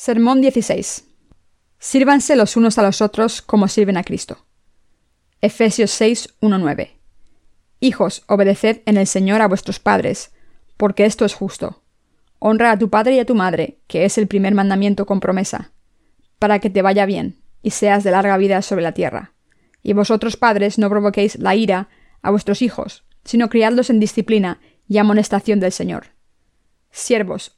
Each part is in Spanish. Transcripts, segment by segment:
Sermón 16. Sírvanse los unos a los otros como sirven a Cristo. Efesios 6, 1, 9. Hijos, obedeced en el Señor a vuestros padres, porque esto es justo. Honra a tu padre y a tu madre, que es el primer mandamiento con promesa, para que te vaya bien, y seas de larga vida sobre la tierra. Y vosotros padres no provoquéis la ira a vuestros hijos, sino criadlos en disciplina y amonestación del Señor. Siervos,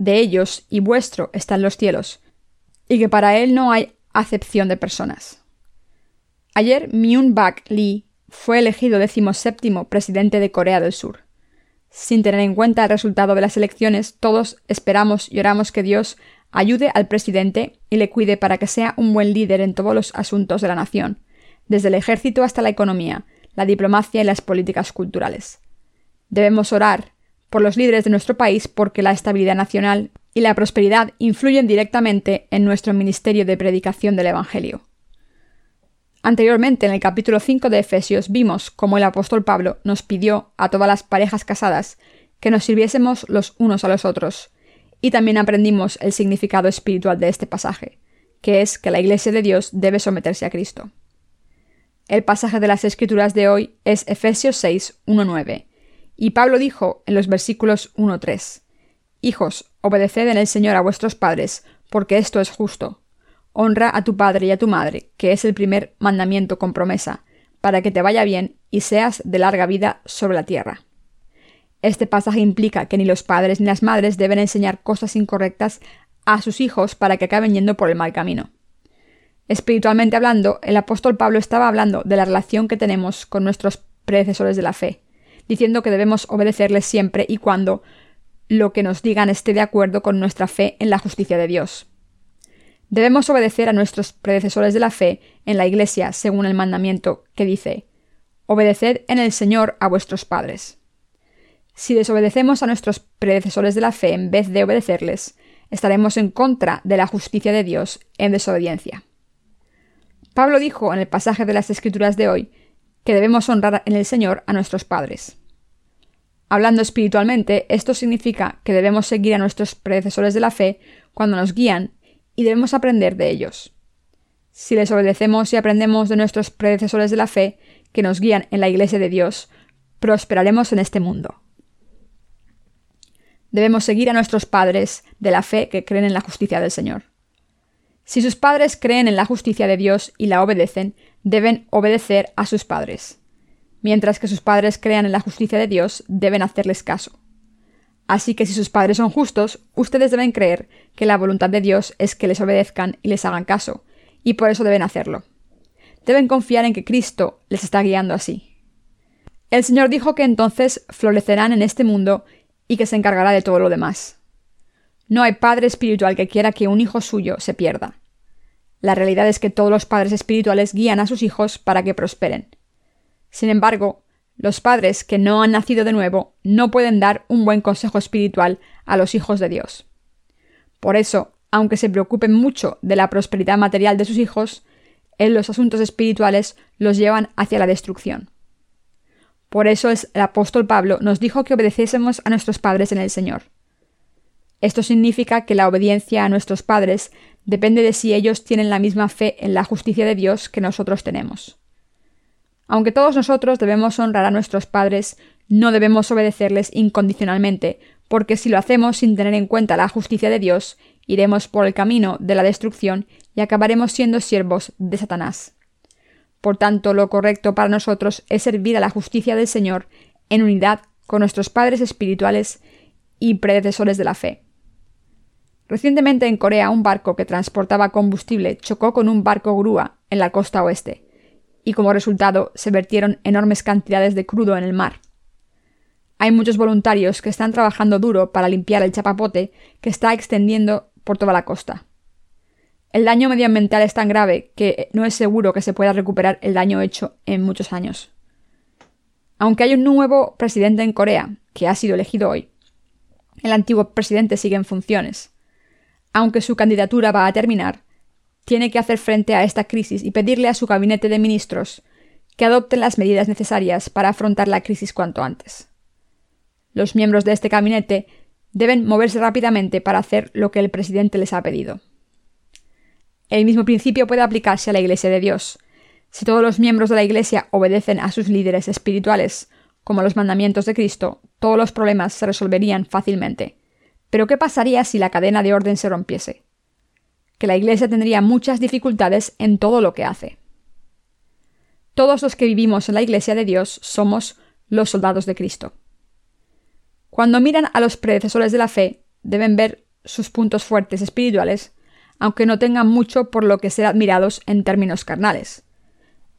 de ellos y vuestro está en los cielos, y que para él no hay acepción de personas. Ayer Myung Bak Lee fue elegido decimoséptimo presidente de Corea del Sur. Sin tener en cuenta el resultado de las elecciones, todos esperamos y oramos que Dios ayude al presidente y le cuide para que sea un buen líder en todos los asuntos de la nación, desde el ejército hasta la economía, la diplomacia y las políticas culturales. Debemos orar por los líderes de nuestro país porque la estabilidad nacional y la prosperidad influyen directamente en nuestro ministerio de predicación del Evangelio. Anteriormente, en el capítulo 5 de Efesios, vimos cómo el apóstol Pablo nos pidió a todas las parejas casadas que nos sirviésemos los unos a los otros, y también aprendimos el significado espiritual de este pasaje, que es que la Iglesia de Dios debe someterse a Cristo. El pasaje de las Escrituras de hoy es Efesios 6, 1-9, y Pablo dijo en los versículos 1-3, Hijos, obedeced en el Señor a vuestros padres, porque esto es justo. Honra a tu padre y a tu madre, que es el primer mandamiento con promesa, para que te vaya bien y seas de larga vida sobre la tierra. Este pasaje implica que ni los padres ni las madres deben enseñar cosas incorrectas a sus hijos para que acaben yendo por el mal camino. Espiritualmente hablando, el apóstol Pablo estaba hablando de la relación que tenemos con nuestros predecesores de la fe, diciendo que debemos obedecerles siempre y cuando lo que nos digan esté de acuerdo con nuestra fe en la justicia de Dios. Debemos obedecer a nuestros predecesores de la fe en la Iglesia según el mandamiento que dice, Obedeced en el Señor a vuestros padres. Si desobedecemos a nuestros predecesores de la fe en vez de obedecerles, estaremos en contra de la justicia de Dios en desobediencia. Pablo dijo en el pasaje de las Escrituras de hoy que debemos honrar en el Señor a nuestros padres. Hablando espiritualmente, esto significa que debemos seguir a nuestros predecesores de la fe cuando nos guían y debemos aprender de ellos. Si les obedecemos y aprendemos de nuestros predecesores de la fe que nos guían en la Iglesia de Dios, prosperaremos en este mundo. Debemos seguir a nuestros padres de la fe que creen en la justicia del Señor. Si sus padres creen en la justicia de Dios y la obedecen, deben obedecer a sus padres mientras que sus padres crean en la justicia de Dios, deben hacerles caso. Así que si sus padres son justos, ustedes deben creer que la voluntad de Dios es que les obedezcan y les hagan caso, y por eso deben hacerlo. Deben confiar en que Cristo les está guiando así. El Señor dijo que entonces florecerán en este mundo y que se encargará de todo lo demás. No hay padre espiritual que quiera que un hijo suyo se pierda. La realidad es que todos los padres espirituales guían a sus hijos para que prosperen, sin embargo, los padres que no han nacido de nuevo no pueden dar un buen consejo espiritual a los hijos de Dios. Por eso, aunque se preocupen mucho de la prosperidad material de sus hijos, en los asuntos espirituales los llevan hacia la destrucción. Por eso el apóstol Pablo nos dijo que obedeciésemos a nuestros padres en el Señor. Esto significa que la obediencia a nuestros padres depende de si ellos tienen la misma fe en la justicia de Dios que nosotros tenemos. Aunque todos nosotros debemos honrar a nuestros padres, no debemos obedecerles incondicionalmente, porque si lo hacemos sin tener en cuenta la justicia de Dios, iremos por el camino de la destrucción y acabaremos siendo siervos de Satanás. Por tanto, lo correcto para nosotros es servir a la justicia del Señor en unidad con nuestros padres espirituales y predecesores de la fe. Recientemente en Corea un barco que transportaba combustible chocó con un barco grúa en la costa oeste y como resultado se vertieron enormes cantidades de crudo en el mar. Hay muchos voluntarios que están trabajando duro para limpiar el chapapote que está extendiendo por toda la costa. El daño medioambiental es tan grave que no es seguro que se pueda recuperar el daño hecho en muchos años. Aunque hay un nuevo presidente en Corea, que ha sido elegido hoy, el antiguo presidente sigue en funciones. Aunque su candidatura va a terminar, tiene que hacer frente a esta crisis y pedirle a su gabinete de ministros que adopten las medidas necesarias para afrontar la crisis cuanto antes. Los miembros de este gabinete deben moverse rápidamente para hacer lo que el presidente les ha pedido. El mismo principio puede aplicarse a la Iglesia de Dios. Si todos los miembros de la Iglesia obedecen a sus líderes espirituales, como los mandamientos de Cristo, todos los problemas se resolverían fácilmente. Pero ¿qué pasaría si la cadena de orden se rompiese? Que la Iglesia tendría muchas dificultades en todo lo que hace. Todos los que vivimos en la Iglesia de Dios somos los soldados de Cristo. Cuando miran a los predecesores de la fe, deben ver sus puntos fuertes espirituales, aunque no tengan mucho por lo que ser admirados en términos carnales.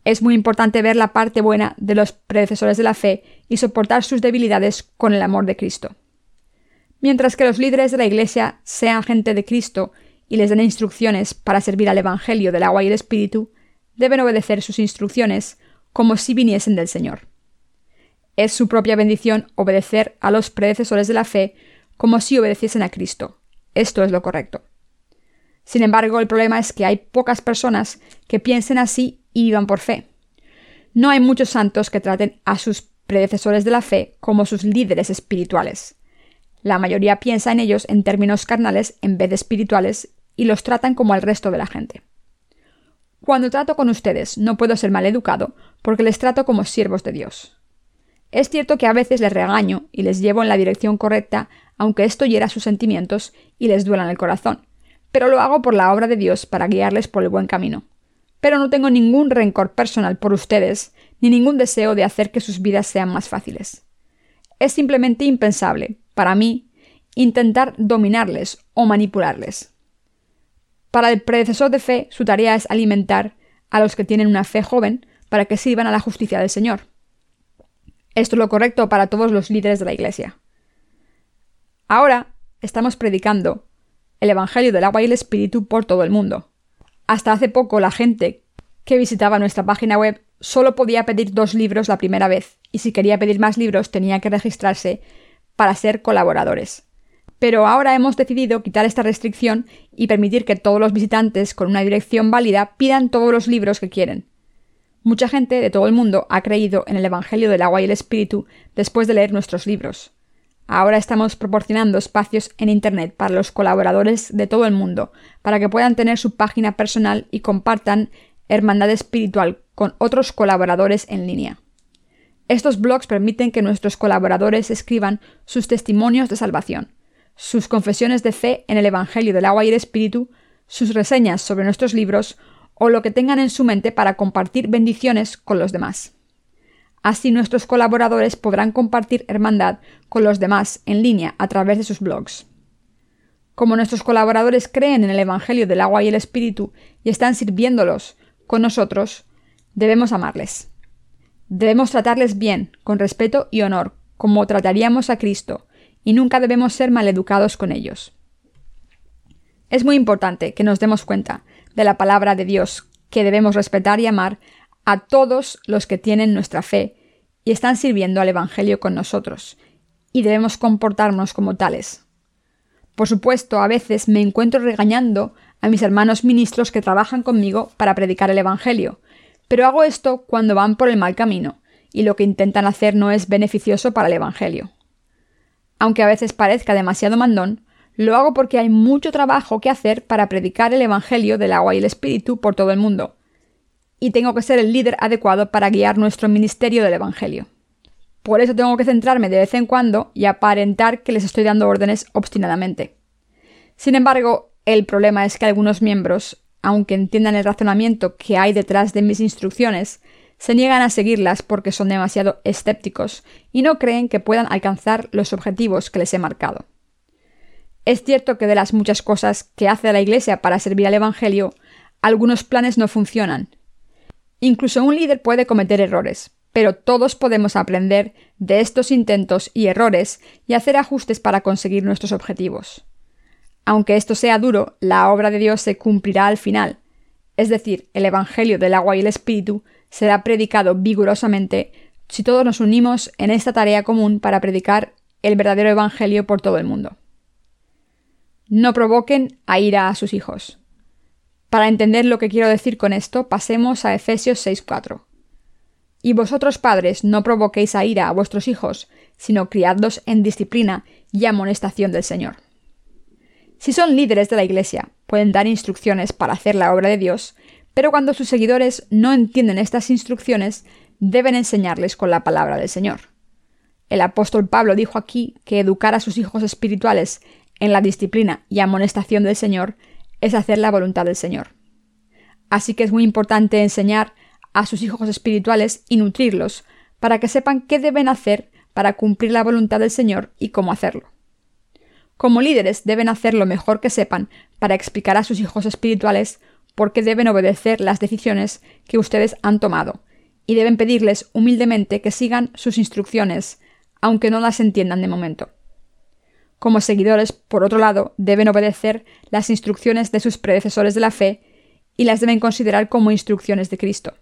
Es muy importante ver la parte buena de los predecesores de la fe y soportar sus debilidades con el amor de Cristo. Mientras que los líderes de la Iglesia sean gente de Cristo y les den instrucciones para servir al Evangelio del agua y el Espíritu, deben obedecer sus instrucciones como si viniesen del Señor. Es su propia bendición obedecer a los predecesores de la fe como si obedeciesen a Cristo. Esto es lo correcto. Sin embargo, el problema es que hay pocas personas que piensen así y vivan por fe. No hay muchos santos que traten a sus predecesores de la fe como sus líderes espirituales. La mayoría piensa en ellos en términos carnales en vez de espirituales y los tratan como al resto de la gente. Cuando trato con ustedes no puedo ser mal educado porque les trato como siervos de Dios. Es cierto que a veces les regaño y les llevo en la dirección correcta, aunque esto hiera sus sentimientos y les duela en el corazón, pero lo hago por la obra de Dios para guiarles por el buen camino pero no tengo ningún rencor personal por ustedes, ni ningún deseo de hacer que sus vidas sean más fáciles. Es simplemente impensable, para mí, intentar dominarles o manipularles. Para el predecesor de fe, su tarea es alimentar a los que tienen una fe joven para que sirvan a la justicia del Señor. Esto es lo correcto para todos los líderes de la Iglesia. Ahora estamos predicando el Evangelio del agua y el Espíritu por todo el mundo. Hasta hace poco la gente que visitaba nuestra página web solo podía pedir dos libros la primera vez, y si quería pedir más libros tenía que registrarse para ser colaboradores. Pero ahora hemos decidido quitar esta restricción y permitir que todos los visitantes con una dirección válida pidan todos los libros que quieren. Mucha gente de todo el mundo ha creído en el Evangelio del agua y el Espíritu después de leer nuestros libros. Ahora estamos proporcionando espacios en Internet para los colaboradores de todo el mundo, para que puedan tener su página personal y compartan hermandad espiritual con otros colaboradores en línea. Estos blogs permiten que nuestros colaboradores escriban sus testimonios de salvación, sus confesiones de fe en el Evangelio del agua y el Espíritu, sus reseñas sobre nuestros libros o lo que tengan en su mente para compartir bendiciones con los demás. Así nuestros colaboradores podrán compartir hermandad con los demás en línea a través de sus blogs. Como nuestros colaboradores creen en el Evangelio del agua y el Espíritu y están sirviéndolos con nosotros, debemos amarles. Debemos tratarles bien, con respeto y honor, como trataríamos a Cristo, y nunca debemos ser maleducados con ellos. Es muy importante que nos demos cuenta de la palabra de Dios, que debemos respetar y amar a todos los que tienen nuestra fe y están sirviendo al Evangelio con nosotros, y debemos comportarnos como tales. Por supuesto, a veces me encuentro regañando a mis hermanos ministros que trabajan conmigo para predicar el Evangelio, pero hago esto cuando van por el mal camino, y lo que intentan hacer no es beneficioso para el Evangelio. Aunque a veces parezca demasiado mandón, lo hago porque hay mucho trabajo que hacer para predicar el Evangelio del agua y el Espíritu por todo el mundo, y tengo que ser el líder adecuado para guiar nuestro ministerio del Evangelio. Por eso tengo que centrarme de vez en cuando y aparentar que les estoy dando órdenes obstinadamente. Sin embargo, el problema es que algunos miembros, aunque entiendan el razonamiento que hay detrás de mis instrucciones, se niegan a seguirlas porque son demasiado escépticos y no creen que puedan alcanzar los objetivos que les he marcado. Es cierto que de las muchas cosas que hace la Iglesia para servir al Evangelio, algunos planes no funcionan, Incluso un líder puede cometer errores, pero todos podemos aprender de estos intentos y errores y hacer ajustes para conseguir nuestros objetivos. Aunque esto sea duro, la obra de Dios se cumplirá al final, es decir, el Evangelio del agua y el Espíritu será predicado vigorosamente si todos nos unimos en esta tarea común para predicar el verdadero Evangelio por todo el mundo. No provoquen a ira a sus hijos. Para entender lo que quiero decir con esto, pasemos a Efesios 6:4. Y vosotros padres no provoquéis a ira a vuestros hijos, sino criadlos en disciplina y amonestación del Señor. Si son líderes de la Iglesia, pueden dar instrucciones para hacer la obra de Dios, pero cuando sus seguidores no entienden estas instrucciones, deben enseñarles con la palabra del Señor. El apóstol Pablo dijo aquí que educar a sus hijos espirituales en la disciplina y amonestación del Señor es hacer la voluntad del Señor. Así que es muy importante enseñar a sus hijos espirituales y nutrirlos para que sepan qué deben hacer para cumplir la voluntad del Señor y cómo hacerlo. Como líderes deben hacer lo mejor que sepan para explicar a sus hijos espirituales por qué deben obedecer las decisiones que ustedes han tomado, y deben pedirles humildemente que sigan sus instrucciones, aunque no las entiendan de momento. Como seguidores, por otro lado, deben obedecer las instrucciones de sus predecesores de la fe y las deben considerar como instrucciones de Cristo.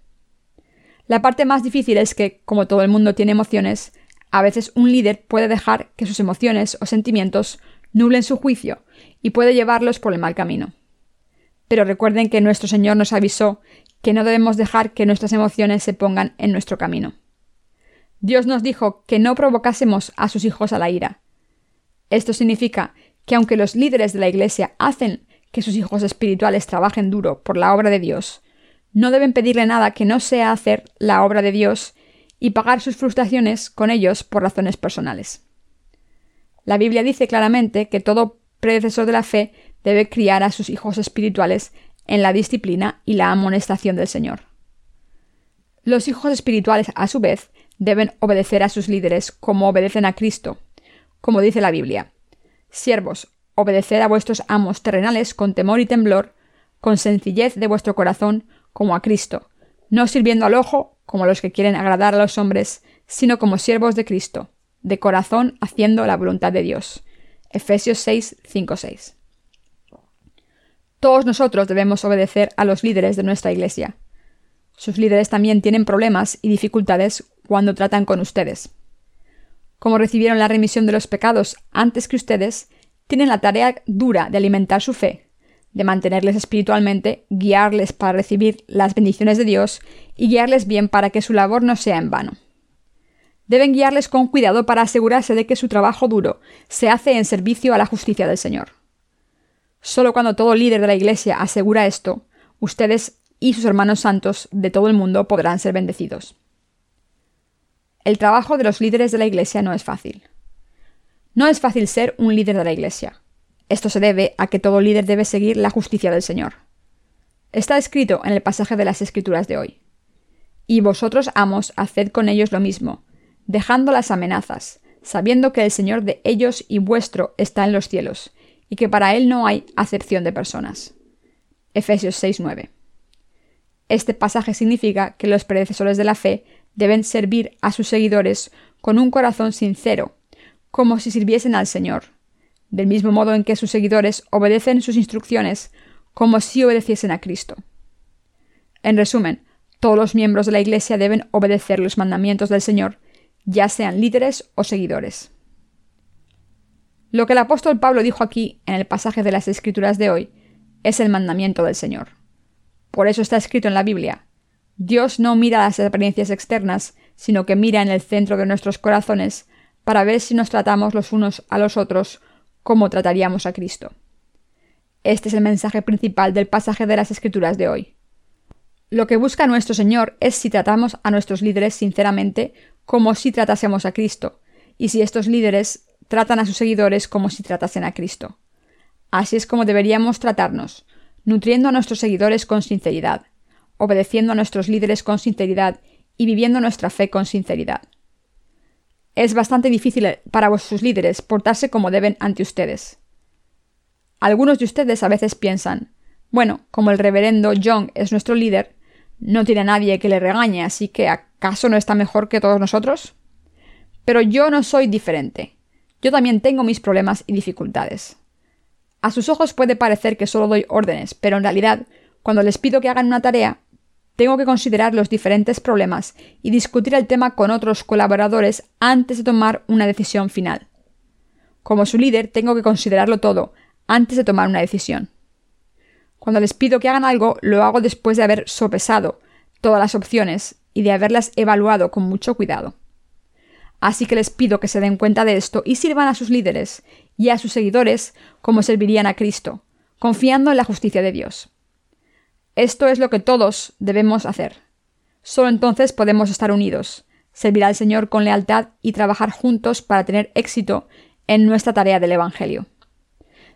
La parte más difícil es que, como todo el mundo tiene emociones, a veces un líder puede dejar que sus emociones o sentimientos nublen su juicio y puede llevarlos por el mal camino. Pero recuerden que nuestro Señor nos avisó que no debemos dejar que nuestras emociones se pongan en nuestro camino. Dios nos dijo que no provocásemos a sus hijos a la ira. Esto significa que aunque los líderes de la Iglesia hacen que sus hijos espirituales trabajen duro por la obra de Dios, no deben pedirle nada que no sea hacer la obra de Dios y pagar sus frustraciones con ellos por razones personales. La Biblia dice claramente que todo predecesor de la fe debe criar a sus hijos espirituales en la disciplina y la amonestación del Señor. Los hijos espirituales, a su vez, deben obedecer a sus líderes como obedecen a Cristo, como dice la Biblia. Siervos, obedeced a vuestros amos terrenales con temor y temblor, con sencillez de vuestro corazón, como a Cristo, no sirviendo al ojo, como los que quieren agradar a los hombres, sino como siervos de Cristo, de corazón haciendo la voluntad de Dios. Efesios 6, 5, 6. Todos nosotros debemos obedecer a los líderes de nuestra Iglesia. Sus líderes también tienen problemas y dificultades cuando tratan con ustedes. Como recibieron la remisión de los pecados antes que ustedes, tienen la tarea dura de alimentar su fe, de mantenerles espiritualmente, guiarles para recibir las bendiciones de Dios y guiarles bien para que su labor no sea en vano. Deben guiarles con cuidado para asegurarse de que su trabajo duro se hace en servicio a la justicia del Señor. Solo cuando todo líder de la Iglesia asegura esto, ustedes y sus hermanos santos de todo el mundo podrán ser bendecidos. El trabajo de los líderes de la Iglesia no es fácil. No es fácil ser un líder de la Iglesia. Esto se debe a que todo líder debe seguir la justicia del Señor. Está escrito en el pasaje de las Escrituras de hoy. Y vosotros, amos, haced con ellos lo mismo, dejando las amenazas, sabiendo que el Señor de ellos y vuestro está en los cielos, y que para Él no hay acepción de personas. Efesios 6:9. Este pasaje significa que los predecesores de la fe deben servir a sus seguidores con un corazón sincero, como si sirviesen al Señor, del mismo modo en que sus seguidores obedecen sus instrucciones como si obedeciesen a Cristo. En resumen, todos los miembros de la Iglesia deben obedecer los mandamientos del Señor ya sean líderes o seguidores. Lo que el apóstol Pablo dijo aquí en el pasaje de las Escrituras de hoy es el mandamiento del Señor. Por eso está escrito en la Biblia. Dios no mira las apariencias externas, sino que mira en el centro de nuestros corazones para ver si nos tratamos los unos a los otros como trataríamos a Cristo. Este es el mensaje principal del pasaje de las Escrituras de hoy. Lo que busca nuestro Señor es si tratamos a nuestros líderes sinceramente como si tratásemos a Cristo, y si estos líderes tratan a sus seguidores como si tratasen a Cristo. Así es como deberíamos tratarnos, nutriendo a nuestros seguidores con sinceridad, obedeciendo a nuestros líderes con sinceridad y viviendo nuestra fe con sinceridad. Es bastante difícil para vuestros líderes portarse como deben ante ustedes. Algunos de ustedes a veces piensan, bueno, como el reverendo John es nuestro líder, no tiene nadie que le regañe, así que ¿acaso no está mejor que todos nosotros? Pero yo no soy diferente. Yo también tengo mis problemas y dificultades. A sus ojos puede parecer que solo doy órdenes, pero en realidad, cuando les pido que hagan una tarea, tengo que considerar los diferentes problemas y discutir el tema con otros colaboradores antes de tomar una decisión final. Como su líder, tengo que considerarlo todo antes de tomar una decisión. Cuando les pido que hagan algo, lo hago después de haber sopesado todas las opciones y de haberlas evaluado con mucho cuidado. Así que les pido que se den cuenta de esto y sirvan a sus líderes y a sus seguidores como servirían a Cristo, confiando en la justicia de Dios. Esto es lo que todos debemos hacer. Solo entonces podemos estar unidos, servir al Señor con lealtad y trabajar juntos para tener éxito en nuestra tarea del Evangelio.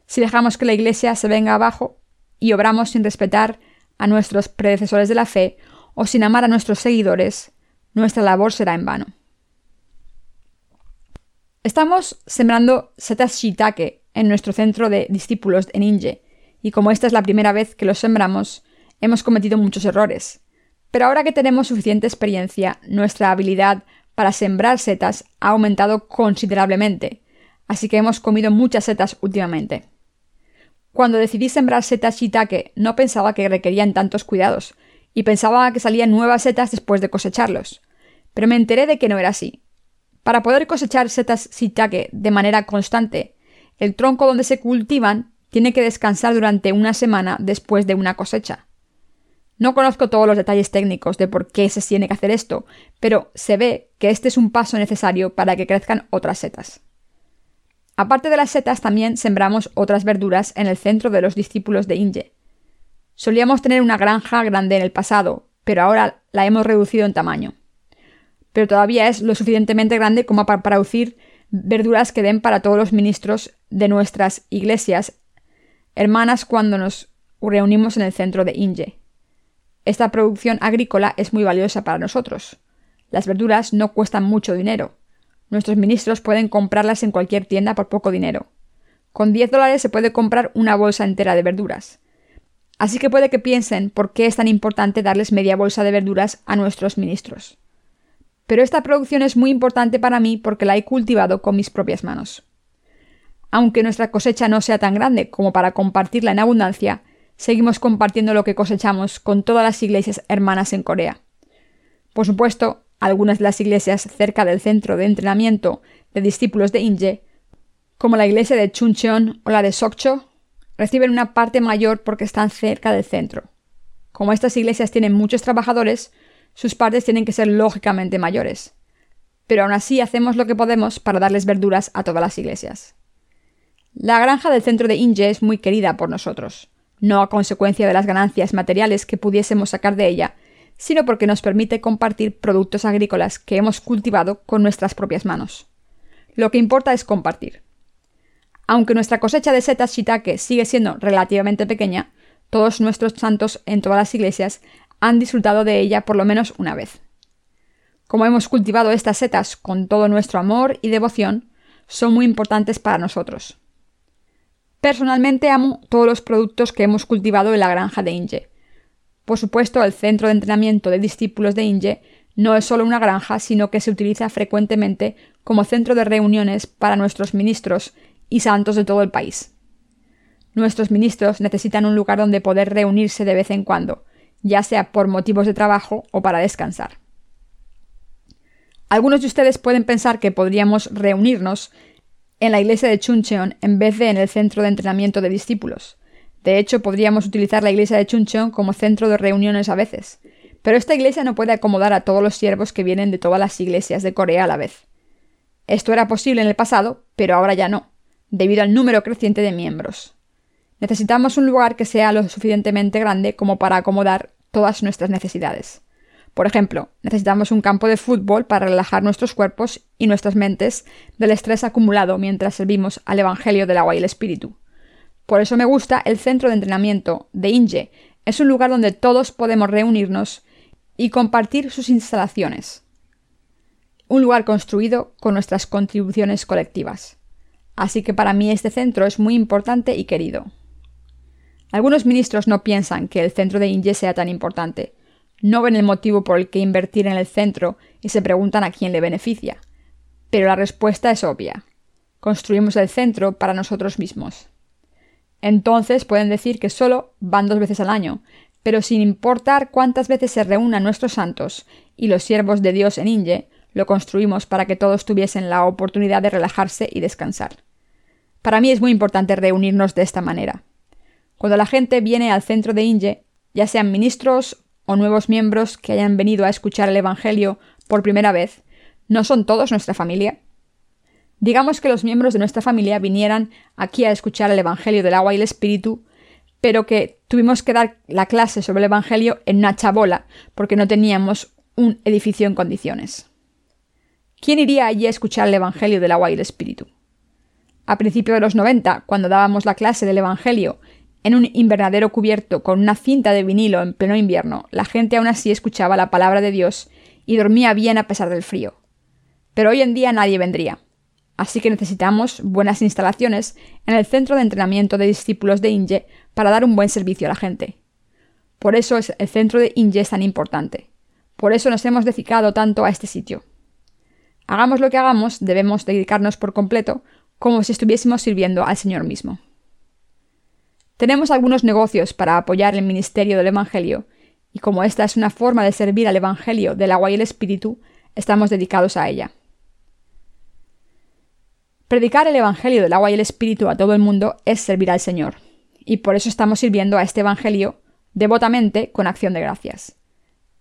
Si dejamos que la Iglesia se venga abajo y obramos sin respetar a nuestros predecesores de la fe o sin amar a nuestros seguidores, nuestra labor será en vano. Estamos sembrando setas shiitake en nuestro centro de discípulos en Inge, y como esta es la primera vez que los sembramos, hemos cometido muchos errores. Pero ahora que tenemos suficiente experiencia, nuestra habilidad para sembrar setas ha aumentado considerablemente, así que hemos comido muchas setas últimamente. Cuando decidí sembrar setas shiitake no pensaba que requerían tantos cuidados, y pensaba que salían nuevas setas después de cosecharlos, pero me enteré de que no era así. Para poder cosechar setas shiitake de manera constante, el tronco donde se cultivan tiene que descansar durante una semana después de una cosecha. No conozco todos los detalles técnicos de por qué se tiene que hacer esto, pero se ve que este es un paso necesario para que crezcan otras setas. Aparte de las setas, también sembramos otras verduras en el centro de los discípulos de Inge. Solíamos tener una granja grande en el pasado, pero ahora la hemos reducido en tamaño pero todavía es lo suficientemente grande como para producir verduras que den para todos los ministros de nuestras iglesias hermanas cuando nos reunimos en el centro de Inge. Esta producción agrícola es muy valiosa para nosotros. Las verduras no cuestan mucho dinero. Nuestros ministros pueden comprarlas en cualquier tienda por poco dinero. Con 10 dólares se puede comprar una bolsa entera de verduras. Así que puede que piensen por qué es tan importante darles media bolsa de verduras a nuestros ministros pero esta producción es muy importante para mí porque la he cultivado con mis propias manos. Aunque nuestra cosecha no sea tan grande como para compartirla en abundancia, seguimos compartiendo lo que cosechamos con todas las iglesias hermanas en Corea. Por supuesto, algunas de las iglesias cerca del centro de entrenamiento de discípulos de Inje, como la iglesia de Chuncheon o la de Sokcho, reciben una parte mayor porque están cerca del centro. Como estas iglesias tienen muchos trabajadores, sus partes tienen que ser lógicamente mayores. Pero aún así hacemos lo que podemos para darles verduras a todas las iglesias. La granja del centro de Inge es muy querida por nosotros, no a consecuencia de las ganancias materiales que pudiésemos sacar de ella, sino porque nos permite compartir productos agrícolas que hemos cultivado con nuestras propias manos. Lo que importa es compartir. Aunque nuestra cosecha de setas shiitake sigue siendo relativamente pequeña, todos nuestros santos en todas las iglesias han disfrutado de ella por lo menos una vez. Como hemos cultivado estas setas con todo nuestro amor y devoción, son muy importantes para nosotros. Personalmente amo todos los productos que hemos cultivado en la granja de Inge. Por supuesto, el centro de entrenamiento de discípulos de Inge no es solo una granja, sino que se utiliza frecuentemente como centro de reuniones para nuestros ministros y santos de todo el país. Nuestros ministros necesitan un lugar donde poder reunirse de vez en cuando, ya sea por motivos de trabajo o para descansar. Algunos de ustedes pueden pensar que podríamos reunirnos en la iglesia de Chuncheon en vez de en el centro de entrenamiento de discípulos. De hecho, podríamos utilizar la iglesia de Chuncheon como centro de reuniones a veces. Pero esta iglesia no puede acomodar a todos los siervos que vienen de todas las iglesias de Corea a la vez. Esto era posible en el pasado, pero ahora ya no, debido al número creciente de miembros. Necesitamos un lugar que sea lo suficientemente grande como para acomodar todas nuestras necesidades. Por ejemplo, necesitamos un campo de fútbol para relajar nuestros cuerpos y nuestras mentes del estrés acumulado mientras servimos al Evangelio del agua y el Espíritu. Por eso me gusta el centro de entrenamiento de Inge. Es un lugar donde todos podemos reunirnos y compartir sus instalaciones. Un lugar construido con nuestras contribuciones colectivas. Así que para mí este centro es muy importante y querido. Algunos ministros no piensan que el centro de Inge sea tan importante. No ven el motivo por el que invertir en el centro y se preguntan a quién le beneficia. Pero la respuesta es obvia. Construimos el centro para nosotros mismos. Entonces pueden decir que solo van dos veces al año, pero sin importar cuántas veces se reúnan nuestros santos y los siervos de Dios en Inge, lo construimos para que todos tuviesen la oportunidad de relajarse y descansar. Para mí es muy importante reunirnos de esta manera. Cuando la gente viene al centro de Inge, ya sean ministros o nuevos miembros que hayan venido a escuchar el Evangelio por primera vez, ¿no son todos nuestra familia? Digamos que los miembros de nuestra familia vinieran aquí a escuchar el Evangelio del agua y el Espíritu, pero que tuvimos que dar la clase sobre el Evangelio en una chabola porque no teníamos un edificio en condiciones. ¿Quién iría allí a escuchar el Evangelio del agua y el Espíritu? A principios de los 90, cuando dábamos la clase del Evangelio en un invernadero cubierto con una cinta de vinilo en pleno invierno, la gente aún así escuchaba la palabra de Dios y dormía bien a pesar del frío. Pero hoy en día nadie vendría. Así que necesitamos buenas instalaciones en el centro de entrenamiento de discípulos de Inge para dar un buen servicio a la gente. Por eso es el centro de Inge es tan importante. Por eso nos hemos dedicado tanto a este sitio. Hagamos lo que hagamos, debemos dedicarnos por completo, como si estuviésemos sirviendo al Señor mismo. Tenemos algunos negocios para apoyar el ministerio del Evangelio, y como esta es una forma de servir al Evangelio del agua y el Espíritu, estamos dedicados a ella. Predicar el Evangelio del agua y el Espíritu a todo el mundo es servir al Señor, y por eso estamos sirviendo a este Evangelio devotamente con acción de gracias.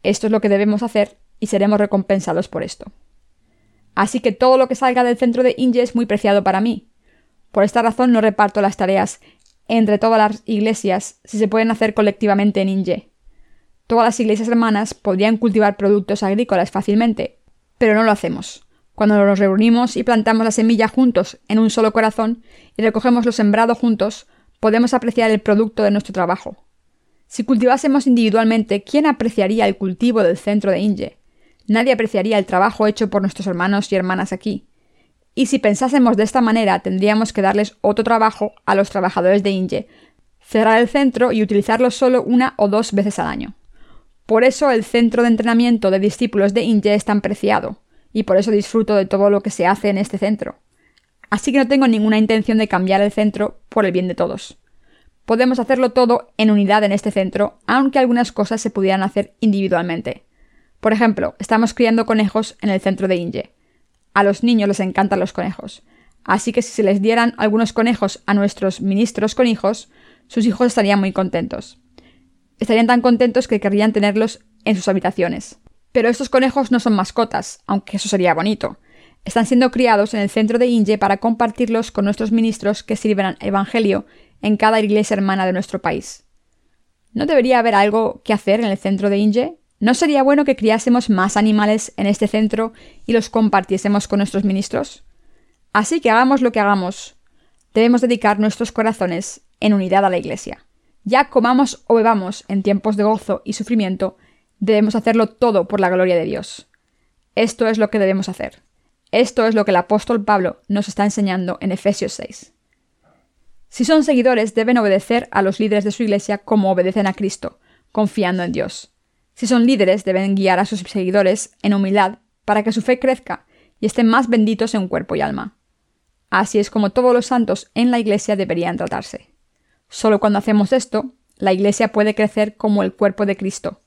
Esto es lo que debemos hacer y seremos recompensados por esto. Así que todo lo que salga del centro de Inge es muy preciado para mí. Por esta razón no reparto las tareas entre todas las iglesias si se pueden hacer colectivamente en Inge. Todas las iglesias hermanas podrían cultivar productos agrícolas fácilmente, pero no lo hacemos. Cuando nos reunimos y plantamos la semilla juntos en un solo corazón y recogemos lo sembrado juntos, podemos apreciar el producto de nuestro trabajo. Si cultivásemos individualmente, ¿quién apreciaría el cultivo del centro de Inge? Nadie apreciaría el trabajo hecho por nuestros hermanos y hermanas aquí. Y si pensásemos de esta manera, tendríamos que darles otro trabajo a los trabajadores de Inge, cerrar el centro y utilizarlo solo una o dos veces al año. Por eso el centro de entrenamiento de discípulos de Inge es tan preciado, y por eso disfruto de todo lo que se hace en este centro. Así que no tengo ninguna intención de cambiar el centro por el bien de todos. Podemos hacerlo todo en unidad en este centro, aunque algunas cosas se pudieran hacer individualmente. Por ejemplo, estamos criando conejos en el centro de Inge. A los niños les encantan los conejos. Así que si se les dieran algunos conejos a nuestros ministros con hijos, sus hijos estarían muy contentos. Estarían tan contentos que querrían tenerlos en sus habitaciones. Pero estos conejos no son mascotas, aunque eso sería bonito. Están siendo criados en el centro de Inge para compartirlos con nuestros ministros que sirven Evangelio en cada iglesia hermana de nuestro país. ¿No debería haber algo que hacer en el centro de Inge? ¿No sería bueno que criásemos más animales en este centro y los compartiésemos con nuestros ministros? Así que hagamos lo que hagamos. Debemos dedicar nuestros corazones en unidad a la Iglesia. Ya comamos o bebamos en tiempos de gozo y sufrimiento, debemos hacerlo todo por la gloria de Dios. Esto es lo que debemos hacer. Esto es lo que el apóstol Pablo nos está enseñando en Efesios 6. Si son seguidores, deben obedecer a los líderes de su iglesia como obedecen a Cristo, confiando en Dios. Si son líderes, deben guiar a sus seguidores en humildad para que su fe crezca y estén más benditos en cuerpo y alma. Así es como todos los santos en la Iglesia deberían tratarse. Solo cuando hacemos esto, la Iglesia puede crecer como el cuerpo de Cristo.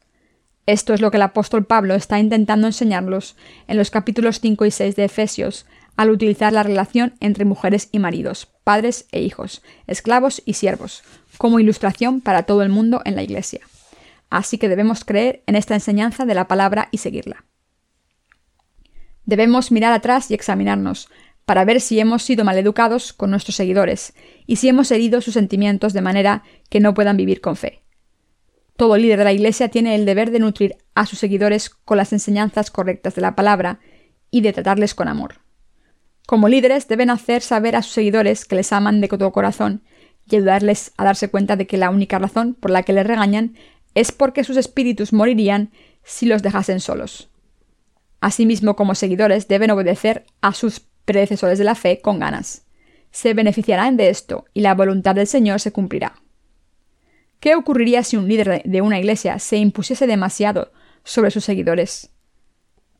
Esto es lo que el apóstol Pablo está intentando enseñarlos en los capítulos 5 y 6 de Efesios, al utilizar la relación entre mujeres y maridos, padres e hijos, esclavos y siervos, como ilustración para todo el mundo en la Iglesia así que debemos creer en esta enseñanza de la palabra y seguirla. Debemos mirar atrás y examinarnos, para ver si hemos sido maleducados con nuestros seguidores y si hemos herido sus sentimientos de manera que no puedan vivir con fe. Todo líder de la Iglesia tiene el deber de nutrir a sus seguidores con las enseñanzas correctas de la palabra y de tratarles con amor. Como líderes deben hacer saber a sus seguidores que les aman de todo corazón y ayudarles a darse cuenta de que la única razón por la que les regañan es porque sus espíritus morirían si los dejasen solos. Asimismo, como seguidores deben obedecer a sus predecesores de la fe con ganas. Se beneficiarán de esto y la voluntad del Señor se cumplirá. ¿Qué ocurriría si un líder de una iglesia se impusiese demasiado sobre sus seguidores?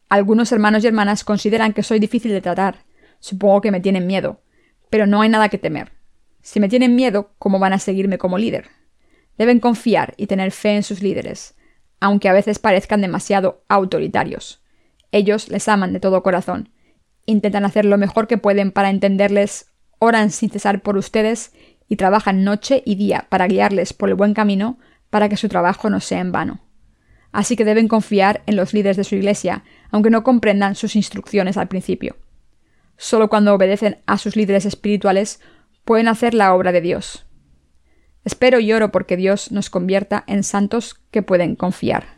Algunos hermanos y hermanas consideran que soy difícil de tratar. Supongo que me tienen miedo. Pero no hay nada que temer. Si me tienen miedo, ¿cómo van a seguirme como líder? Deben confiar y tener fe en sus líderes, aunque a veces parezcan demasiado autoritarios. Ellos les aman de todo corazón, intentan hacer lo mejor que pueden para entenderles, oran sin cesar por ustedes y trabajan noche y día para guiarles por el buen camino para que su trabajo no sea en vano. Así que deben confiar en los líderes de su iglesia, aunque no comprendan sus instrucciones al principio. Solo cuando obedecen a sus líderes espirituales pueden hacer la obra de Dios. Espero y oro porque Dios nos convierta en santos que pueden confiar.